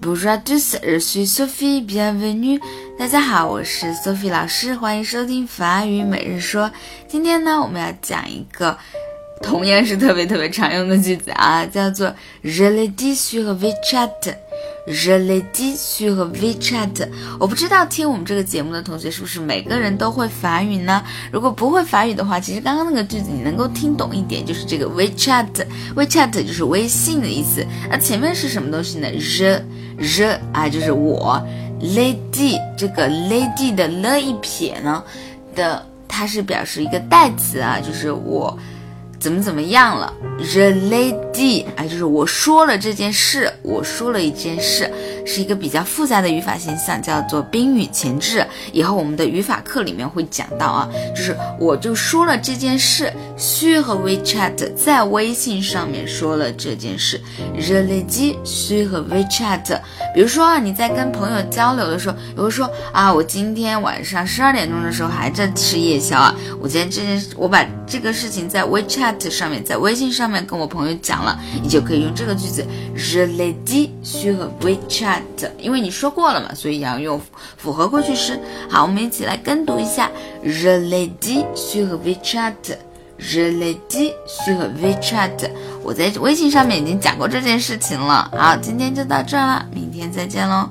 Bonjour à tous, je suis Sophie, bienvenue. 大家好，我是 Sophie 老师，欢迎收听法语每日说。今天呢，我们要讲一个同样是特别特别常用的句子啊，叫做 Je l'ai dit sur WeChat。Je l'ai dit sur WeChat。我不知道听我们这个节目的同学是不是每个人都会法语呢？如果不会法语的话，其实刚刚那个句子你能够听懂一点，就是这个 WeChat。WeChat 就是微信的意思。那前面是什么东西呢？Je Je 啊，就是我。Lady 这个 Lady 的了一撇呢的，它是表示一个代词啊，就是我。怎么怎么样了？The lady，哎，就是我说了这件事，我说了一件事，是一个比较复杂的语法现象，叫做宾语前置。以后我们的语法课里面会讲到啊，就是我就说了这件事，需和 WeChat 在微信上面说了这件事。The lady 需和 WeChat，比如说啊，你在跟朋友交流的时候，比如说啊，我今天晚上十二点钟的时候还在吃夜宵啊，我今天这件事，我把这个事情在 WeChat。上面在微信上面跟我朋友讲了，你就可以用这个句子，Je l'ai dit sur WeChat，因为你说过了嘛，所以要用复合过去式。好，我们一起来跟读一下，Je l'ai dit sur WeChat，Je l'ai dit sur WeChat。我在微信上面已经讲过这件事情了。好，今天就到这了，明天再见喽。